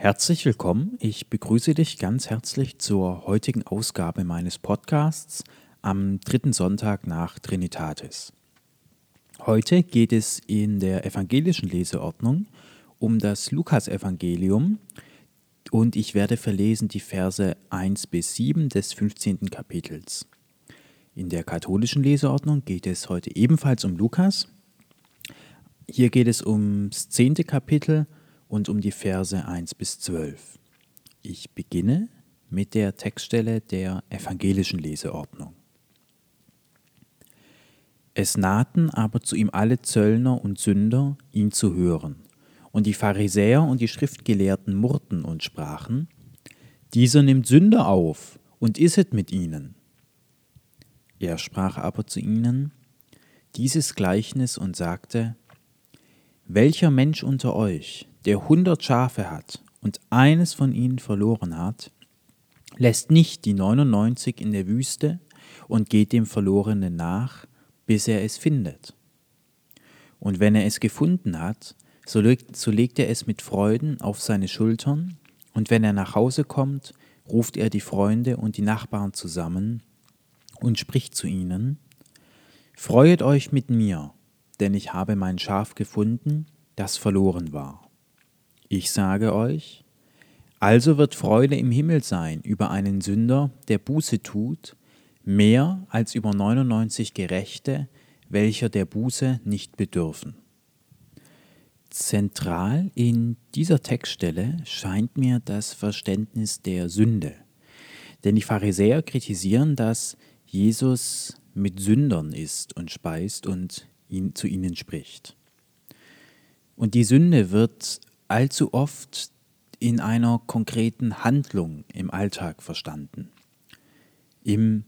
Herzlich willkommen. Ich begrüße dich ganz herzlich zur heutigen Ausgabe meines Podcasts am dritten Sonntag nach Trinitatis. Heute geht es in der evangelischen Leseordnung um das Lukasevangelium und ich werde verlesen die Verse 1 bis 7 des 15. Kapitels. In der katholischen Leseordnung geht es heute ebenfalls um Lukas. Hier geht es ums 10. Kapitel und um die Verse 1 bis 12. Ich beginne mit der Textstelle der evangelischen Leseordnung. Es nahten aber zu ihm alle Zöllner und Sünder, ihn zu hören. Und die Pharisäer und die Schriftgelehrten murrten und sprachen, Dieser nimmt Sünder auf und isset mit ihnen. Er sprach aber zu ihnen dieses Gleichnis und sagte, Welcher Mensch unter euch, der hundert Schafe hat und eines von ihnen verloren hat, lässt nicht die 99 in der Wüste und geht dem Verlorenen nach, bis er es findet. Und wenn er es gefunden hat, so legt, so legt er es mit Freuden auf seine Schultern, und wenn er nach Hause kommt, ruft er die Freunde und die Nachbarn zusammen und spricht zu ihnen, Freuet euch mit mir, denn ich habe mein Schaf gefunden, das verloren war. Ich sage euch, also wird Freude im Himmel sein über einen Sünder, der Buße tut, mehr als über 99 Gerechte, welcher der Buße nicht bedürfen. Zentral in dieser Textstelle scheint mir das Verständnis der Sünde. Denn die Pharisäer kritisieren, dass Jesus mit Sündern isst und speist und ihn, zu ihnen spricht. Und die Sünde wird allzu oft in einer konkreten Handlung im Alltag verstanden. Im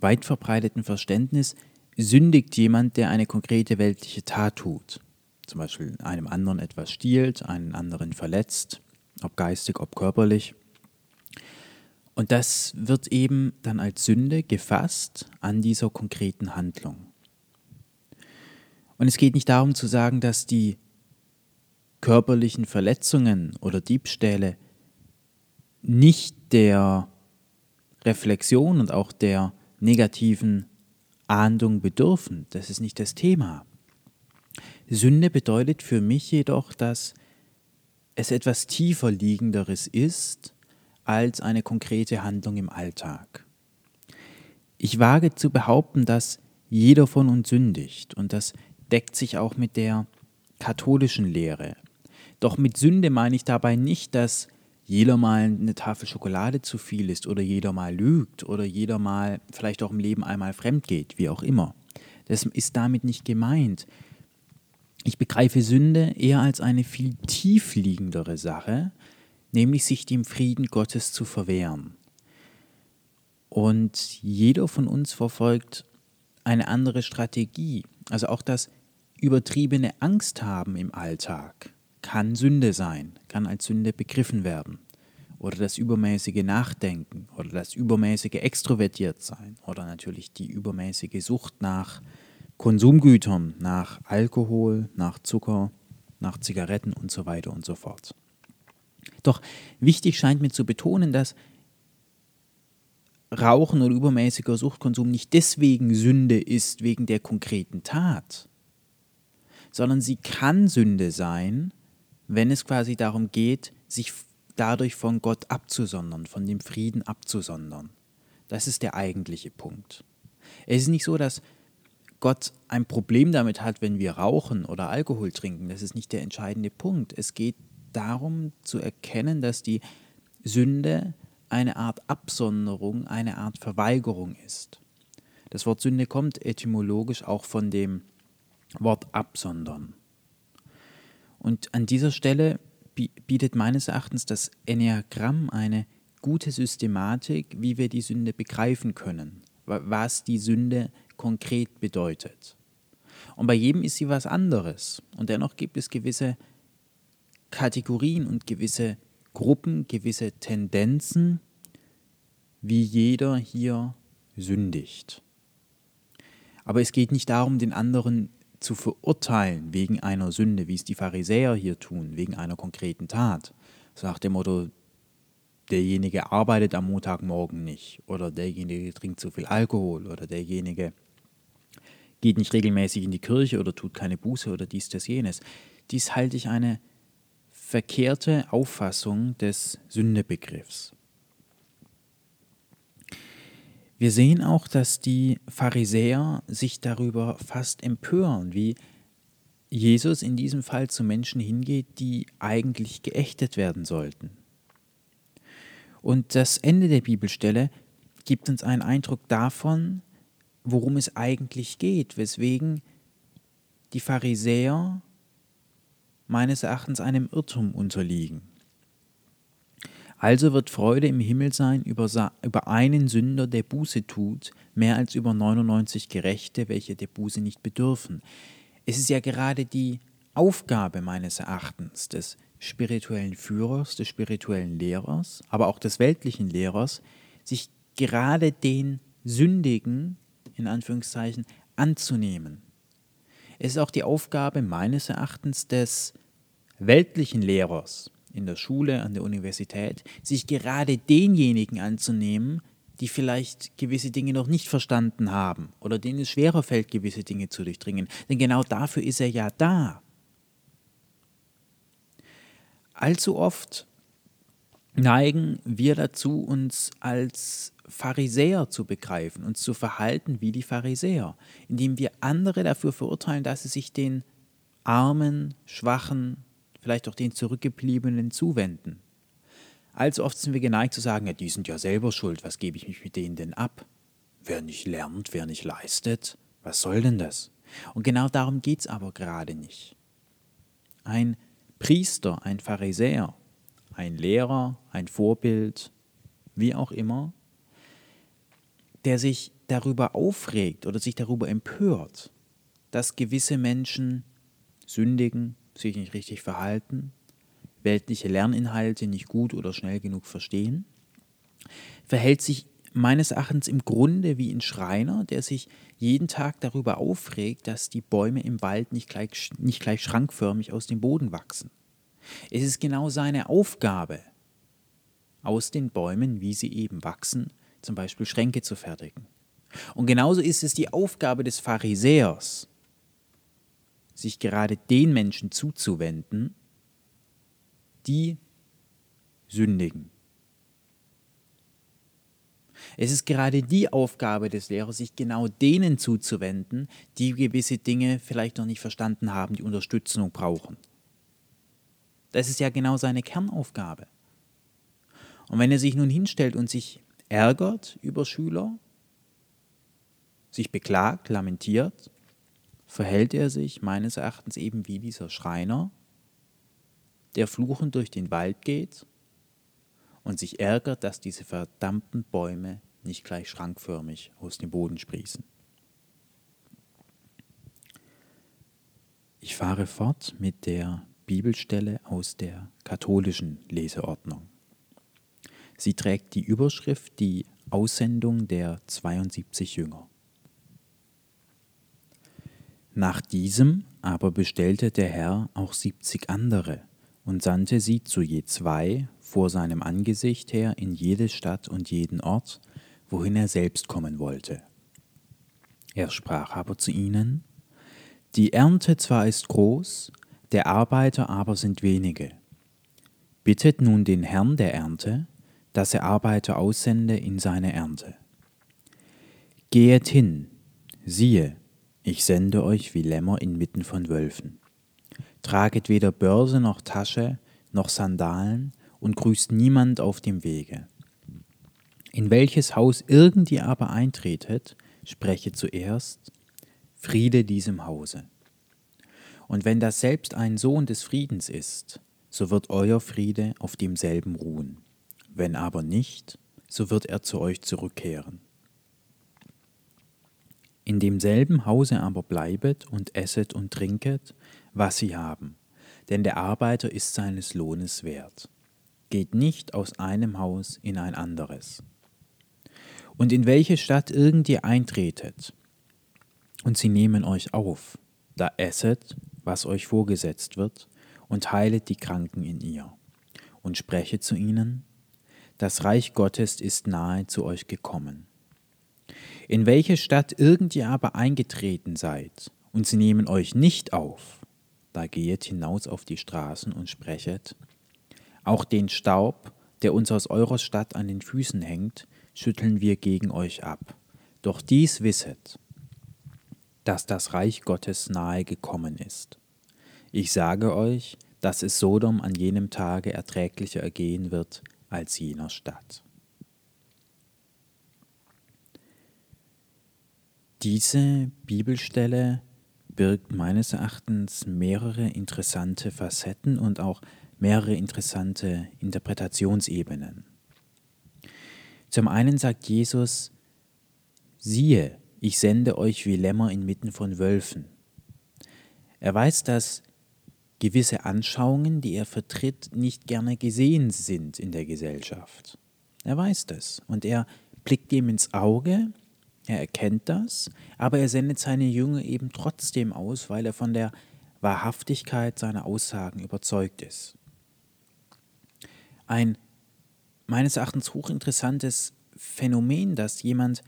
weit verbreiteten Verständnis sündigt jemand, der eine konkrete weltliche Tat tut. Zum Beispiel einem anderen etwas stiehlt, einen anderen verletzt, ob geistig, ob körperlich. Und das wird eben dann als Sünde gefasst an dieser konkreten Handlung. Und es geht nicht darum zu sagen, dass die körperlichen Verletzungen oder Diebstähle nicht der Reflexion und auch der negativen Ahndung bedürfen. Das ist nicht das Thema. Sünde bedeutet für mich jedoch, dass es etwas tiefer liegenderes ist als eine konkrete Handlung im Alltag. Ich wage zu behaupten, dass jeder von uns sündigt und das deckt sich auch mit der katholischen Lehre. Doch mit Sünde meine ich dabei nicht, dass jeder mal eine Tafel Schokolade zu viel ist oder jeder mal lügt oder jeder mal vielleicht auch im Leben einmal fremd geht, wie auch immer. Das ist damit nicht gemeint. Ich begreife Sünde eher als eine viel tiefliegendere Sache, nämlich sich dem Frieden Gottes zu verwehren. Und jeder von uns verfolgt eine andere Strategie. Also auch das übertriebene Angst haben im Alltag kann Sünde sein, kann als Sünde begriffen werden. Oder das übermäßige Nachdenken oder das übermäßige Extrovertiert sein oder natürlich die übermäßige Sucht nach Konsumgütern, nach Alkohol, nach Zucker, nach Zigaretten und so weiter und so fort. Doch wichtig scheint mir zu betonen, dass Rauchen oder übermäßiger Suchtkonsum nicht deswegen Sünde ist wegen der konkreten Tat, sondern sie kann Sünde sein, wenn es quasi darum geht, sich dadurch von Gott abzusondern, von dem Frieden abzusondern. Das ist der eigentliche Punkt. Es ist nicht so, dass Gott ein Problem damit hat, wenn wir rauchen oder Alkohol trinken. Das ist nicht der entscheidende Punkt. Es geht darum zu erkennen, dass die Sünde eine Art Absonderung, eine Art Verweigerung ist. Das Wort Sünde kommt etymologisch auch von dem Wort absondern. Und an dieser Stelle bietet meines Erachtens das Enneagramm eine gute Systematik, wie wir die Sünde begreifen können, was die Sünde konkret bedeutet. Und bei jedem ist sie was anderes. Und dennoch gibt es gewisse Kategorien und gewisse Gruppen, gewisse Tendenzen, wie jeder hier sündigt. Aber es geht nicht darum, den anderen zu verurteilen wegen einer Sünde, wie es die Pharisäer hier tun, wegen einer konkreten Tat, So nach dem Motto, derjenige arbeitet am Montagmorgen nicht oder derjenige trinkt zu viel Alkohol oder derjenige geht nicht regelmäßig in die Kirche oder tut keine Buße oder dies, das, jenes. Dies halte ich eine verkehrte Auffassung des Sündebegriffs. Wir sehen auch, dass die Pharisäer sich darüber fast empören, wie Jesus in diesem Fall zu Menschen hingeht, die eigentlich geächtet werden sollten. Und das Ende der Bibelstelle gibt uns einen Eindruck davon, worum es eigentlich geht, weswegen die Pharisäer meines Erachtens einem Irrtum unterliegen. Also wird Freude im Himmel sein über, über einen Sünder, der Buße tut, mehr als über 99 Gerechte, welche der Buße nicht bedürfen. Es ist ja gerade die Aufgabe meines Erachtens des spirituellen Führers, des spirituellen Lehrers, aber auch des weltlichen Lehrers, sich gerade den Sündigen, in Anführungszeichen, anzunehmen. Es ist auch die Aufgabe meines Erachtens des weltlichen Lehrers in der Schule, an der Universität, sich gerade denjenigen anzunehmen, die vielleicht gewisse Dinge noch nicht verstanden haben oder denen es schwerer fällt, gewisse Dinge zu durchdringen. Denn genau dafür ist er ja da. Allzu oft neigen wir dazu, uns als Pharisäer zu begreifen, uns zu verhalten wie die Pharisäer, indem wir andere dafür verurteilen, dass sie sich den Armen, Schwachen, vielleicht auch den Zurückgebliebenen zuwenden. Allzu oft sind wir geneigt zu sagen, ja, die sind ja selber schuld, was gebe ich mich mit denen denn ab? Wer nicht lernt, wer nicht leistet, was soll denn das? Und genau darum geht es aber gerade nicht. Ein Priester, ein Pharisäer, ein Lehrer, ein Vorbild, wie auch immer, der sich darüber aufregt oder sich darüber empört, dass gewisse Menschen sündigen, sich nicht richtig verhalten, weltliche Lerninhalte nicht gut oder schnell genug verstehen, verhält sich meines Erachtens im Grunde wie ein Schreiner, der sich jeden Tag darüber aufregt, dass die Bäume im Wald nicht gleich, nicht gleich schrankförmig aus dem Boden wachsen. Es ist genau seine Aufgabe, aus den Bäumen, wie sie eben wachsen, zum Beispiel Schränke zu fertigen. Und genauso ist es die Aufgabe des Pharisäers, sich gerade den Menschen zuzuwenden, die sündigen. Es ist gerade die Aufgabe des Lehrers, sich genau denen zuzuwenden, die gewisse Dinge vielleicht noch nicht verstanden haben, die Unterstützung brauchen. Das ist ja genau seine Kernaufgabe. Und wenn er sich nun hinstellt und sich ärgert über Schüler, sich beklagt, lamentiert, verhält er sich meines Erachtens eben wie dieser Schreiner, der fluchend durch den Wald geht und sich ärgert, dass diese verdammten Bäume nicht gleich schrankförmig aus dem Boden sprießen. Ich fahre fort mit der Bibelstelle aus der katholischen Leseordnung. Sie trägt die Überschrift Die Aussendung der 72 Jünger. Nach diesem aber bestellte der Herr auch siebzig andere und sandte sie zu je zwei vor seinem Angesicht her in jede Stadt und jeden Ort, wohin er selbst kommen wollte. Er sprach aber zu ihnen, Die Ernte zwar ist groß, der Arbeiter aber sind wenige. Bittet nun den Herrn der Ernte, dass er Arbeiter aussende in seine Ernte. Gehet hin, siehe, ich sende euch wie Lämmer inmitten von Wölfen. Traget weder Börse noch Tasche noch Sandalen und grüßt niemand auf dem Wege. In welches Haus irgend ihr aber eintretet, spreche zuerst Friede diesem Hause. Und wenn das selbst ein Sohn des Friedens ist, so wird euer Friede auf demselben ruhen. Wenn aber nicht, so wird er zu euch zurückkehren. In demselben Hause aber bleibet und esset und trinket, was sie haben, denn der Arbeiter ist seines Lohnes wert. Geht nicht aus einem Haus in ein anderes. Und in welche Stadt irgend ihr eintretet, und sie nehmen euch auf, da esset was euch vorgesetzt wird, und heilet die Kranken in ihr. und spreche zu ihnen, das Reich Gottes ist nahe zu euch gekommen. In welche Stadt irgend ihr aber eingetreten seid, und sie nehmen euch nicht auf, da gehet hinaus auf die Straßen und sprechet, auch den Staub, der uns aus eurer Stadt an den Füßen hängt, schütteln wir gegen euch ab. Doch dies wisset, dass das Reich Gottes nahe gekommen ist. Ich sage euch, dass es Sodom an jenem Tage erträglicher ergehen wird als jener Stadt. Diese Bibelstelle birgt meines Erachtens mehrere interessante Facetten und auch mehrere interessante Interpretationsebenen. Zum einen sagt Jesus, siehe, ich sende euch wie Lämmer inmitten von Wölfen. Er weiß, dass gewisse Anschauungen, die er vertritt, nicht gerne gesehen sind in der Gesellschaft. Er weiß das und er blickt dem ins Auge, er erkennt das, aber er sendet seine Jünger eben trotzdem aus, weil er von der Wahrhaftigkeit seiner Aussagen überzeugt ist. Ein meines Erachtens hochinteressantes Phänomen, dass jemand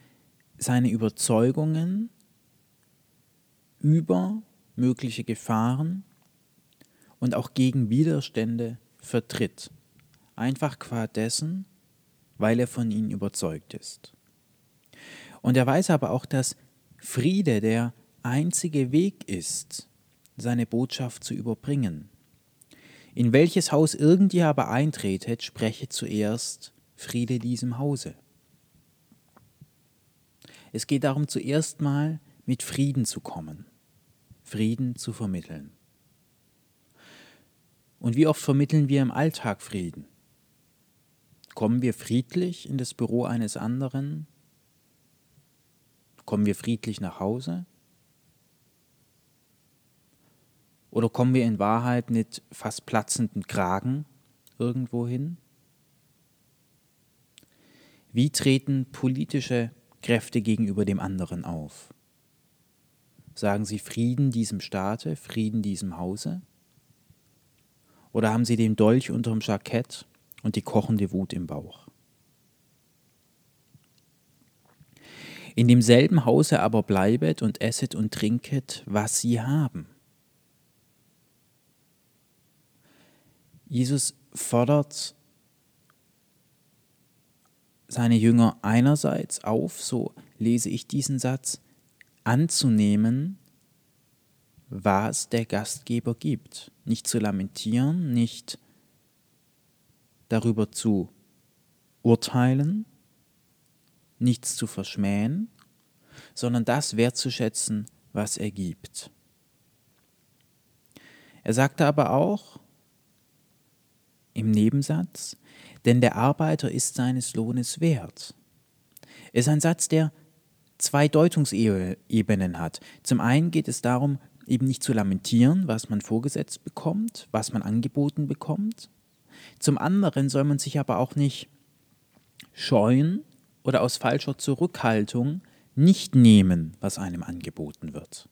seine Überzeugungen über mögliche Gefahren und auch gegen Widerstände vertritt. Einfach qua dessen, weil er von ihnen überzeugt ist. Und er weiß aber auch, dass Friede der einzige Weg ist, seine Botschaft zu überbringen. In welches Haus irgend ihr aber eintretet, spreche zuerst Friede diesem Hause. Es geht darum, zuerst mal mit Frieden zu kommen, Frieden zu vermitteln. Und wie oft vermitteln wir im Alltag Frieden? Kommen wir friedlich in das Büro eines anderen? Kommen wir friedlich nach Hause? Oder kommen wir in Wahrheit mit fast platzenden Kragen irgendwo hin? Wie treten politische Kräfte gegenüber dem anderen auf? Sagen sie Frieden diesem Staate, Frieden diesem Hause? Oder haben sie den Dolch unterm Jackett und die kochende Wut im Bauch? In demselben Hause aber bleibet und esset und trinket, was sie haben. Jesus fordert seine Jünger einerseits auf, so lese ich diesen Satz, anzunehmen, was der Gastgeber gibt. Nicht zu lamentieren, nicht darüber zu urteilen, nichts zu verschmähen, sondern das wertzuschätzen, was er gibt. Er sagte aber auch im Nebensatz, denn der Arbeiter ist seines Lohnes wert. Ist ein Satz, der zwei Deutungsebenen hat. Zum einen geht es darum, eben nicht zu lamentieren, was man vorgesetzt bekommt, was man angeboten bekommt. Zum anderen soll man sich aber auch nicht scheuen oder aus falscher Zurückhaltung nicht nehmen, was einem angeboten wird.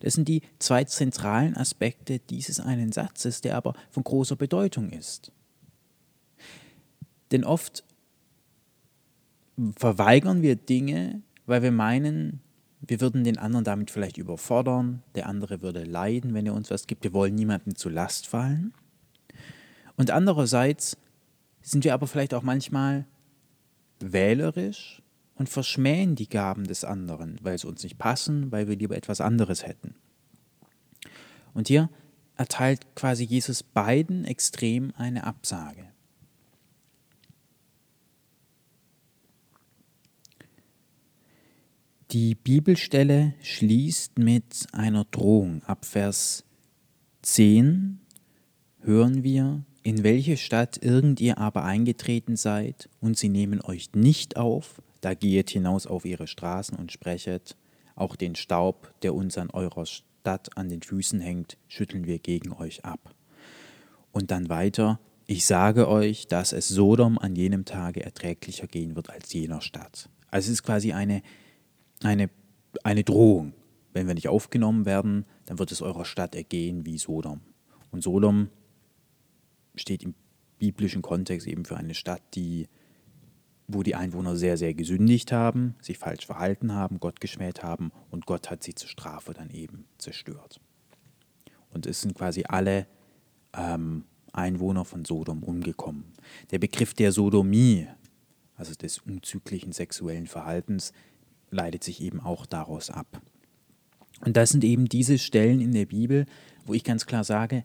Das sind die zwei zentralen Aspekte dieses einen Satzes, der aber von großer Bedeutung ist. Denn oft verweigern wir Dinge, weil wir meinen, wir würden den anderen damit vielleicht überfordern, der andere würde leiden, wenn er uns was gibt. Wir wollen niemandem zu Last fallen. Und andererseits sind wir aber vielleicht auch manchmal wählerisch und verschmähen die Gaben des anderen, weil sie uns nicht passen, weil wir lieber etwas anderes hätten. Und hier erteilt quasi Jesus beiden extrem eine Absage. Die Bibelstelle schließt mit einer Drohung. Ab Vers 10 hören wir, in welche Stadt irgend ihr aber eingetreten seid, und sie nehmen euch nicht auf, da gehet hinaus auf ihre Straßen und sprechet, auch den Staub, der uns an eurer Stadt an den Füßen hängt, schütteln wir gegen euch ab. Und dann weiter, ich sage euch, dass es Sodom an jenem Tage erträglicher gehen wird als jener Stadt. Also es ist quasi eine eine, eine Drohung. Wenn wir nicht aufgenommen werden, dann wird es eurer Stadt ergehen wie Sodom. Und Sodom steht im biblischen Kontext eben für eine Stadt, die, wo die Einwohner sehr, sehr gesündigt haben, sich falsch verhalten haben, Gott geschmäht haben und Gott hat sie zur Strafe dann eben zerstört. Und es sind quasi alle ähm, Einwohner von Sodom umgekommen. Der Begriff der Sodomie, also des unzüglichen sexuellen Verhaltens, leitet sich eben auch daraus ab. Und das sind eben diese Stellen in der Bibel, wo ich ganz klar sage,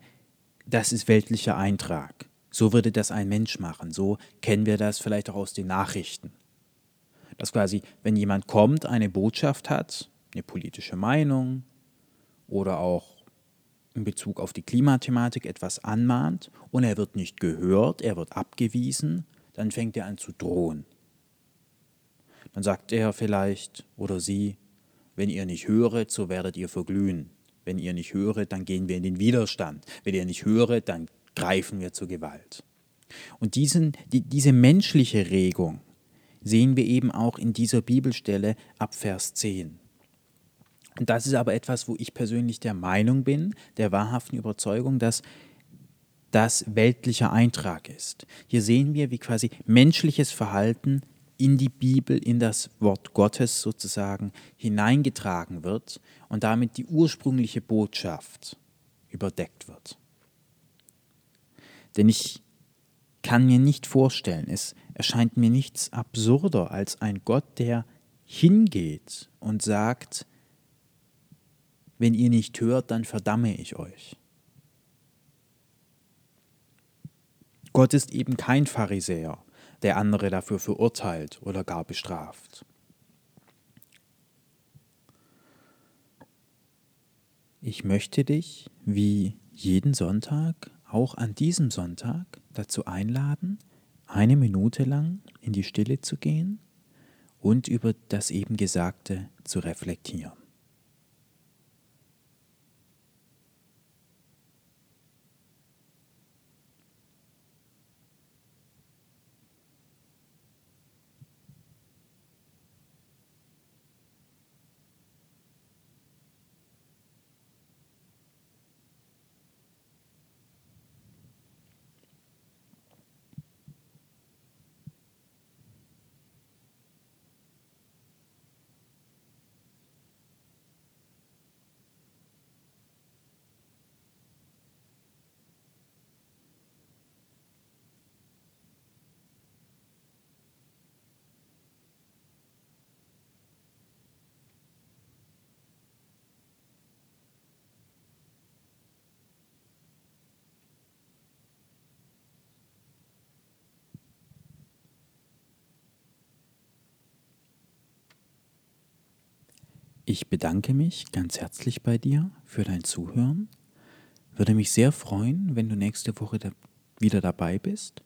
das ist weltlicher Eintrag. So würde das ein Mensch machen. So kennen wir das vielleicht auch aus den Nachrichten. Dass quasi, wenn jemand kommt, eine Botschaft hat, eine politische Meinung oder auch in Bezug auf die Klimathematik etwas anmahnt und er wird nicht gehört, er wird abgewiesen, dann fängt er an zu drohen. Dann sagt er vielleicht oder sie, wenn ihr nicht höret, so werdet ihr verglühen. Wenn ihr nicht höret, dann gehen wir in den Widerstand. Wenn ihr nicht höret, dann greifen wir zur Gewalt. Und diesen, die, diese menschliche Regung sehen wir eben auch in dieser Bibelstelle ab Vers 10. Und das ist aber etwas, wo ich persönlich der Meinung bin, der wahrhaften Überzeugung, dass das weltlicher Eintrag ist. Hier sehen wir, wie quasi menschliches Verhalten in die Bibel, in das Wort Gottes sozusagen hineingetragen wird und damit die ursprüngliche Botschaft überdeckt wird. Denn ich kann mir nicht vorstellen, es erscheint mir nichts absurder als ein Gott, der hingeht und sagt, wenn ihr nicht hört, dann verdamme ich euch. Gott ist eben kein Pharisäer, der andere dafür verurteilt oder gar bestraft. Ich möchte dich, wie jeden Sonntag, auch an diesem Sonntag dazu einladen, eine Minute lang in die Stille zu gehen und über das eben Gesagte zu reflektieren. Ich bedanke mich ganz herzlich bei dir für dein Zuhören. Würde mich sehr freuen, wenn du nächste Woche da wieder dabei bist.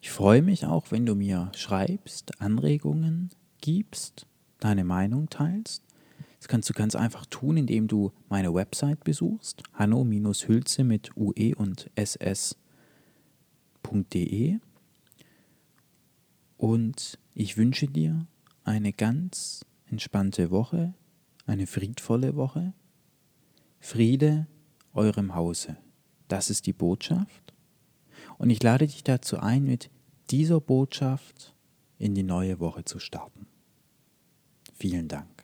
Ich freue mich auch, wenn du mir schreibst, Anregungen gibst, deine Meinung teilst. Das kannst du ganz einfach tun, indem du meine Website besuchst, hanno-hülze mit ue und ss.de. Und ich wünsche dir eine ganz entspannte Woche, eine friedvolle Woche. Friede eurem Hause. Das ist die Botschaft. Und ich lade dich dazu ein, mit dieser Botschaft in die neue Woche zu starten. Vielen Dank.